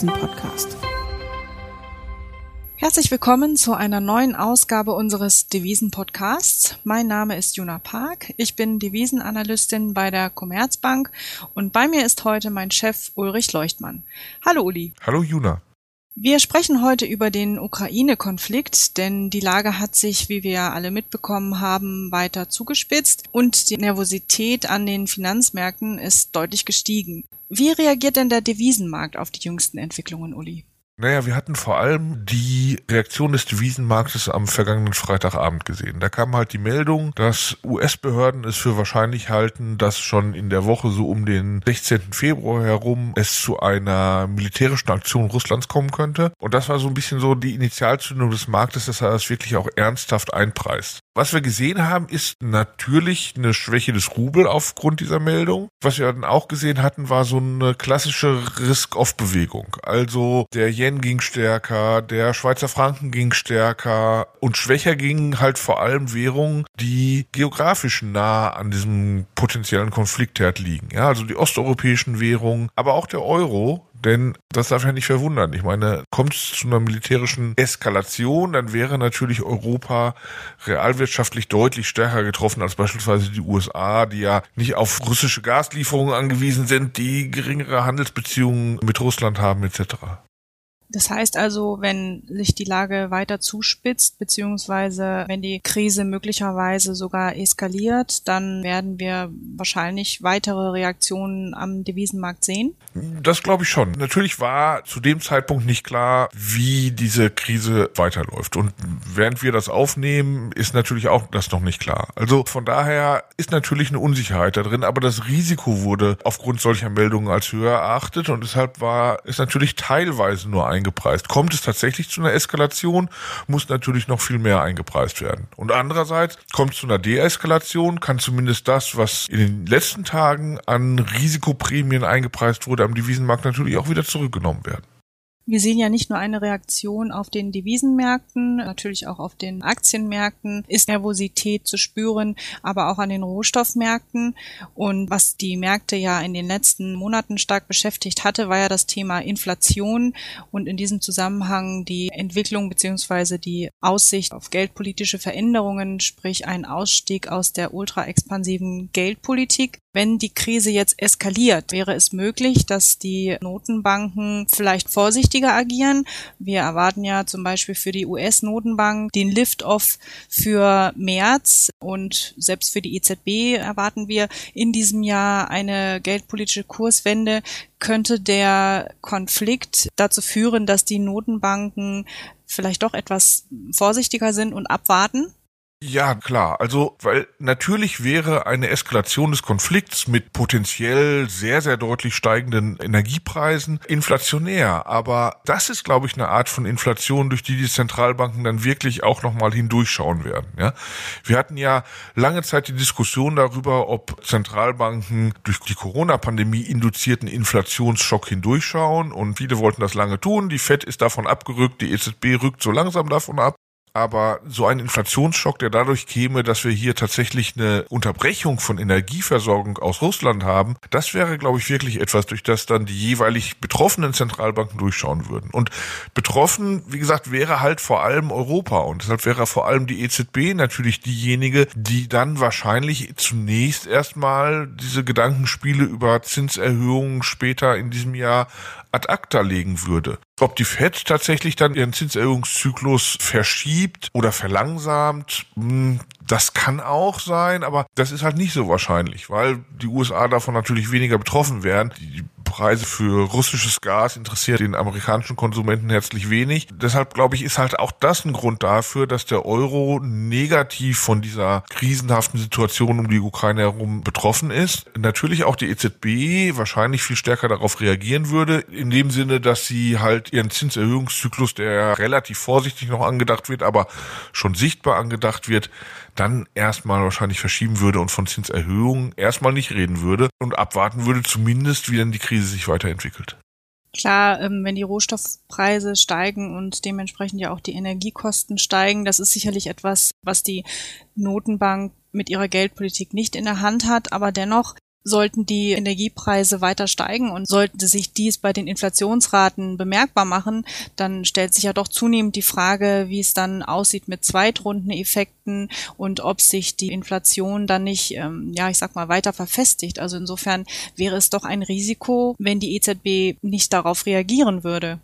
Devisen-Podcast. Herzlich willkommen zu einer neuen Ausgabe unseres Devisen-Podcasts. Mein Name ist Juna Park. Ich bin Devisenanalystin bei der Commerzbank und bei mir ist heute mein Chef Ulrich Leuchtmann. Hallo Uli. Hallo Juna. Wir sprechen heute über den Ukraine-Konflikt, denn die Lage hat sich, wie wir alle mitbekommen haben, weiter zugespitzt und die Nervosität an den Finanzmärkten ist deutlich gestiegen. Wie reagiert denn der Devisenmarkt auf die jüngsten Entwicklungen, Uli? Naja, wir hatten vor allem die Reaktion des Devisenmarktes am vergangenen Freitagabend gesehen. Da kam halt die Meldung, dass US-Behörden es für wahrscheinlich halten, dass schon in der Woche so um den 16. Februar herum es zu einer militärischen Aktion Russlands kommen könnte. Und das war so ein bisschen so die Initialzündung des Marktes, dass er das wirklich auch ernsthaft einpreist. Was wir gesehen haben, ist natürlich eine Schwäche des Rubel aufgrund dieser Meldung. Was wir dann auch gesehen hatten, war so eine klassische Risk-Off-Bewegung. Also der Yen ging stärker, der Schweizer Franken ging stärker und schwächer gingen halt vor allem Währungen, die geografisch nah an diesem potenziellen Konfliktherd liegen. Ja, also die osteuropäischen Währungen, aber auch der Euro, denn das darf ja nicht verwundern. Ich meine, kommt es zu einer militärischen Eskalation, dann wäre natürlich Europa realwirtschaftlich deutlich stärker getroffen als beispielsweise die USA, die ja nicht auf russische Gaslieferungen angewiesen sind, die geringere Handelsbeziehungen mit Russland haben etc. Das heißt also, wenn sich die Lage weiter zuspitzt, beziehungsweise wenn die Krise möglicherweise sogar eskaliert, dann werden wir wahrscheinlich weitere Reaktionen am Devisenmarkt sehen? Das glaube ich schon. Natürlich war zu dem Zeitpunkt nicht klar, wie diese Krise weiterläuft. Und während wir das aufnehmen, ist natürlich auch das noch nicht klar. Also von daher ist natürlich eine Unsicherheit da drin, aber das Risiko wurde aufgrund solcher Meldungen als höher erachtet und deshalb war es natürlich teilweise nur ein eingepreist. Kommt es tatsächlich zu einer Eskalation, muss natürlich noch viel mehr eingepreist werden. Und andererseits kommt es zu einer Deeskalation, kann zumindest das, was in den letzten Tagen an Risikoprämien eingepreist wurde, am Devisenmarkt natürlich auch wieder zurückgenommen werden. Wir sehen ja nicht nur eine Reaktion auf den Devisenmärkten, natürlich auch auf den Aktienmärkten ist Nervosität zu spüren, aber auch an den Rohstoffmärkten. Und was die Märkte ja in den letzten Monaten stark beschäftigt hatte, war ja das Thema Inflation und in diesem Zusammenhang die Entwicklung beziehungsweise die Aussicht auf geldpolitische Veränderungen, sprich ein Ausstieg aus der ultra-expansiven Geldpolitik. Wenn die Krise jetzt eskaliert, wäre es möglich, dass die Notenbanken vielleicht vorsichtiger agieren. Wir erwarten ja zum Beispiel für die US-Notenbank den Lift-Off für März und selbst für die EZB erwarten wir in diesem Jahr eine geldpolitische Kurswende. Könnte der Konflikt dazu führen, dass die Notenbanken vielleicht doch etwas vorsichtiger sind und abwarten? Ja, klar. Also, weil natürlich wäre eine Eskalation des Konflikts mit potenziell sehr, sehr deutlich steigenden Energiepreisen inflationär. Aber das ist, glaube ich, eine Art von Inflation, durch die die Zentralbanken dann wirklich auch nochmal hindurchschauen werden. Ja? Wir hatten ja lange Zeit die Diskussion darüber, ob Zentralbanken durch die Corona-Pandemie induzierten Inflationsschock hindurchschauen. Und viele wollten das lange tun. Die FED ist davon abgerückt, die EZB rückt so langsam davon ab. Aber so ein Inflationsschock, der dadurch käme, dass wir hier tatsächlich eine Unterbrechung von Energieversorgung aus Russland haben, das wäre, glaube ich, wirklich etwas, durch das dann die jeweilig betroffenen Zentralbanken durchschauen würden. Und betroffen, wie gesagt, wäre halt vor allem Europa. Und deshalb wäre vor allem die EZB natürlich diejenige, die dann wahrscheinlich zunächst erstmal diese Gedankenspiele über Zinserhöhungen später in diesem Jahr ad acta legen würde. Ob die Fed tatsächlich dann ihren Zinserhöhungszyklus verschiebt oder verlangsamt, hm, das kann auch sein, aber das ist halt nicht so wahrscheinlich, weil die USA davon natürlich weniger betroffen wären. Die Preise für russisches Gas interessiert den amerikanischen Konsumenten herzlich wenig. Deshalb glaube ich, ist halt auch das ein Grund dafür, dass der Euro negativ von dieser krisenhaften Situation um die Ukraine herum betroffen ist. Natürlich auch die EZB wahrscheinlich viel stärker darauf reagieren würde, in dem Sinne, dass sie halt ihren Zinserhöhungszyklus, der relativ vorsichtig noch angedacht wird, aber schon sichtbar angedacht wird, dann erstmal wahrscheinlich verschieben würde und von Zinserhöhungen erstmal nicht reden würde und abwarten würde zumindest, wie dann die Krise sich weiterentwickelt. Klar, ähm, wenn die Rohstoffpreise steigen und dementsprechend ja auch die Energiekosten steigen, das ist sicherlich etwas, was die Notenbank mit ihrer Geldpolitik nicht in der Hand hat, aber dennoch Sollten die Energiepreise weiter steigen und sollte sich dies bei den Inflationsraten bemerkbar machen, dann stellt sich ja doch zunehmend die Frage, wie es dann aussieht mit Zweitrundeneffekten und ob sich die Inflation dann nicht, ähm, ja, ich sag mal, weiter verfestigt. Also insofern wäre es doch ein Risiko, wenn die EZB nicht darauf reagieren würde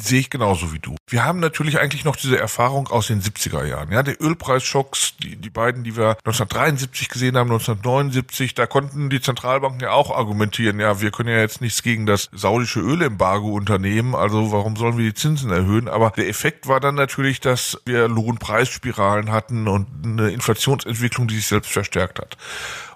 sehe ich genauso wie du. Wir haben natürlich eigentlich noch diese Erfahrung aus den 70er Jahren. Ja, der Ölpreisschocks, die, die beiden, die wir 1973 gesehen haben, 1979, da konnten die Zentralbanken ja auch argumentieren, ja, wir können ja jetzt nichts gegen das saudische Ölembargo unternehmen, also warum sollen wir die Zinsen erhöhen? Aber der Effekt war dann natürlich, dass wir Lohnpreisspiralen hatten und eine Inflationsentwicklung, die sich selbst verstärkt hat.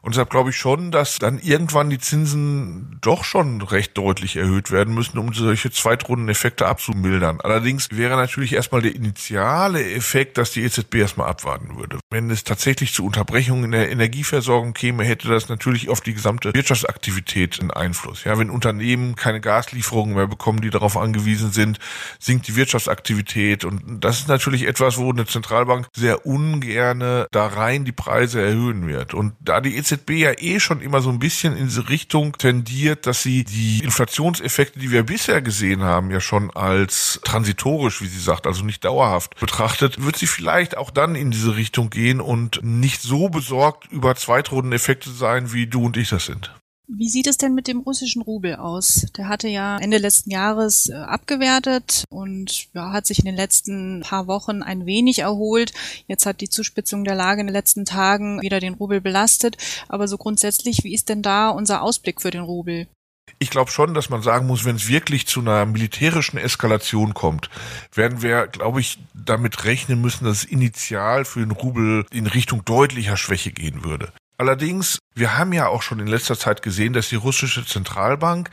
Und deshalb glaube ich schon, dass dann irgendwann die Zinsen doch schon recht deutlich erhöht werden müssen, um solche Zweitrundeneffekte abzumildern. Allerdings wäre natürlich erstmal der initiale Effekt, dass die EZB erstmal abwarten würde. Wenn es tatsächlich zu Unterbrechungen in der Energieversorgung käme, hätte das natürlich auf die gesamte Wirtschaftsaktivität einen Einfluss. Ja, wenn Unternehmen keine Gaslieferungen mehr bekommen, die darauf angewiesen sind, sinkt die Wirtschaftsaktivität. Und das ist natürlich etwas, wo eine Zentralbank sehr ungerne da rein die Preise erhöhen wird. Und da die EZB EZB ja eh schon immer so ein bisschen in diese Richtung tendiert, dass sie die Inflationseffekte, die wir bisher gesehen haben, ja schon als transitorisch, wie sie sagt, also nicht dauerhaft betrachtet, wird sie vielleicht auch dann in diese Richtung gehen und nicht so besorgt über Zweitrundeneffekte sein, wie du und ich das sind. Wie sieht es denn mit dem russischen Rubel aus? Der hatte ja Ende letzten Jahres äh, abgewertet und ja, hat sich in den letzten paar Wochen ein wenig erholt. Jetzt hat die Zuspitzung der Lage in den letzten Tagen wieder den Rubel belastet. Aber so grundsätzlich, wie ist denn da unser Ausblick für den Rubel? Ich glaube schon, dass man sagen muss, wenn es wirklich zu einer militärischen Eskalation kommt, werden wir, glaube ich, damit rechnen müssen, dass es initial für den Rubel in Richtung deutlicher Schwäche gehen würde. Allerdings, wir haben ja auch schon in letzter Zeit gesehen, dass die russische Zentralbank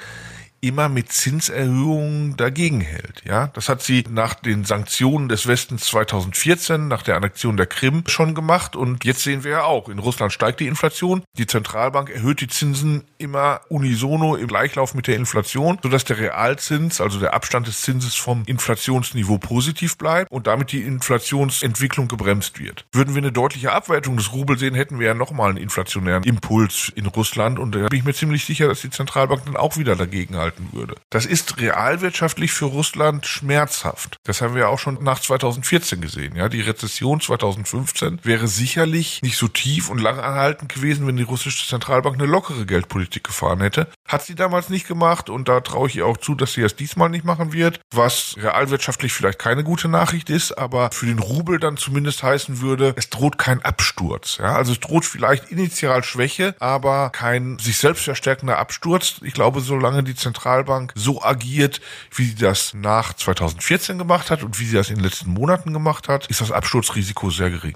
immer mit Zinserhöhungen dagegen hält. Ja, das hat sie nach den Sanktionen des Westens 2014, nach der Annexion der Krim schon gemacht. Und jetzt sehen wir ja auch, in Russland steigt die Inflation. Die Zentralbank erhöht die Zinsen immer unisono im Gleichlauf mit der Inflation, sodass der Realzins, also der Abstand des Zinses vom Inflationsniveau positiv bleibt und damit die Inflationsentwicklung gebremst wird. Würden wir eine deutliche Abwertung des Rubels sehen, hätten wir ja nochmal einen inflationären Impuls in Russland. Und da bin ich mir ziemlich sicher, dass die Zentralbank dann auch wieder dagegen halten halten würde. Das ist realwirtschaftlich für Russland schmerzhaft. Das haben wir auch schon nach 2014 gesehen. Ja, die Rezession 2015 wäre sicherlich nicht so tief und langanhaltend gewesen, wenn die russische Zentralbank eine lockere Geldpolitik gefahren hätte. Hat sie damals nicht gemacht und da traue ich ihr auch zu, dass sie das diesmal nicht machen wird, was realwirtschaftlich vielleicht keine gute Nachricht ist, aber für den Rubel dann zumindest heißen würde, es droht kein Absturz. Ja, also es droht vielleicht initial Schwäche, aber kein sich selbst verstärkender Absturz. Ich glaube, solange die Zentralbank Zentralbank so agiert, wie sie das nach 2014 gemacht hat und wie sie das in den letzten Monaten gemacht hat, ist das Absturzrisiko sehr gering.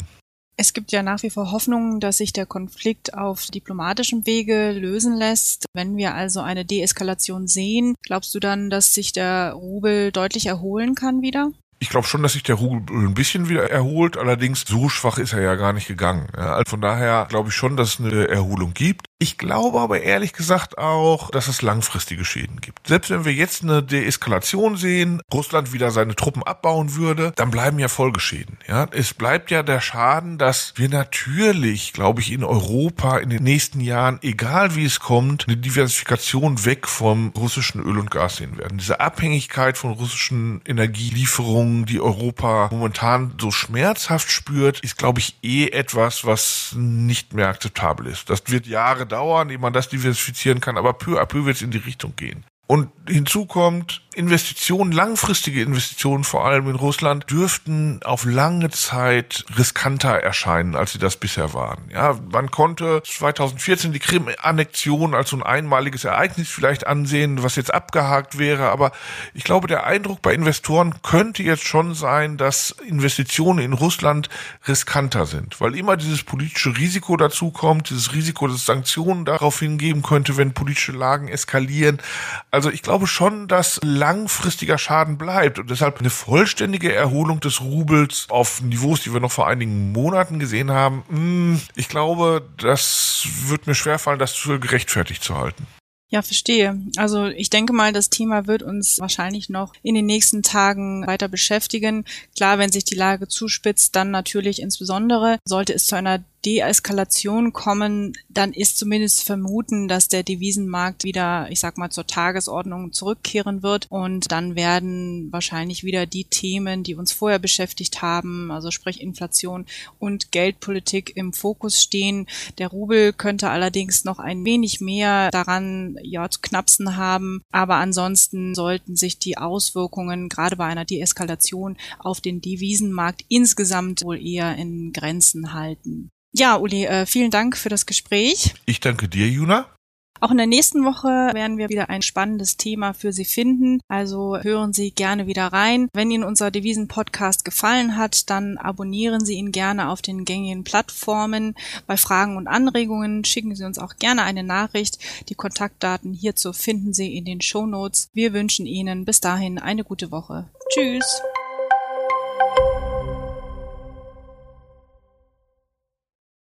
Es gibt ja nach wie vor Hoffnung, dass sich der Konflikt auf diplomatischem Wege lösen lässt. Wenn wir also eine Deeskalation sehen, glaubst du dann, dass sich der Rubel deutlich erholen kann wieder? Ich glaube schon, dass sich der Rubel ein bisschen wieder erholt, allerdings so schwach ist er ja gar nicht gegangen. Ja, also von daher glaube ich schon, dass es eine Erholung gibt. Ich glaube aber ehrlich gesagt auch, dass es langfristige Schäden gibt. Selbst wenn wir jetzt eine Deeskalation sehen, Russland wieder seine Truppen abbauen würde, dann bleiben ja Folgeschäden. Ja, es bleibt ja der Schaden, dass wir natürlich, glaube ich, in Europa in den nächsten Jahren, egal wie es kommt, eine Diversifikation weg vom russischen Öl und Gas sehen werden. Diese Abhängigkeit von russischen Energielieferungen, die Europa momentan so schmerzhaft spürt, ist, glaube ich, eh etwas, was nicht mehr akzeptabel ist. Das wird Jahre dauern, ehe man das diversifizieren kann, aber peu à peu wird es in die Richtung gehen. Und hinzu kommt, Investitionen, langfristige Investitionen, vor allem in Russland, dürften auf lange Zeit riskanter erscheinen, als sie das bisher waren. Ja, man konnte 2014 die Krim-Annexion als so ein einmaliges Ereignis vielleicht ansehen, was jetzt abgehakt wäre. Aber ich glaube, der Eindruck bei Investoren könnte jetzt schon sein, dass Investitionen in Russland riskanter sind, weil immer dieses politische Risiko dazu kommt, dieses Risiko, dass Sanktionen darauf hingeben könnte, wenn politische Lagen eskalieren. Also ich glaube schon, dass langfristiger Schaden bleibt und deshalb eine vollständige Erholung des Rubels auf Niveaus, die wir noch vor einigen Monaten gesehen haben, hm, ich glaube, das wird mir schwerfallen, das für gerechtfertigt zu halten. Ja, verstehe. Also ich denke mal, das Thema wird uns wahrscheinlich noch in den nächsten Tagen weiter beschäftigen. Klar, wenn sich die Lage zuspitzt, dann natürlich insbesondere. Sollte es zu einer Deeskalation kommen, dann ist zumindest vermuten, dass der Devisenmarkt wieder, ich sag mal, zur Tagesordnung zurückkehren wird und dann werden wahrscheinlich wieder die Themen, die uns vorher beschäftigt haben, also sprich Inflation und Geldpolitik im Fokus stehen. Der Rubel könnte allerdings noch ein wenig mehr daran ja zu knapsen haben, aber ansonsten sollten sich die Auswirkungen gerade bei einer Deeskalation auf den Devisenmarkt insgesamt wohl eher in Grenzen halten. Ja, Uli, äh, vielen Dank für das Gespräch. Ich danke dir, Juna. Auch in der nächsten Woche werden wir wieder ein spannendes Thema für Sie finden. Also hören Sie gerne wieder rein. Wenn Ihnen unser Devisen-Podcast gefallen hat, dann abonnieren Sie ihn gerne auf den gängigen Plattformen. Bei Fragen und Anregungen schicken Sie uns auch gerne eine Nachricht. Die Kontaktdaten hierzu finden Sie in den Show Notes. Wir wünschen Ihnen bis dahin eine gute Woche. Tschüss.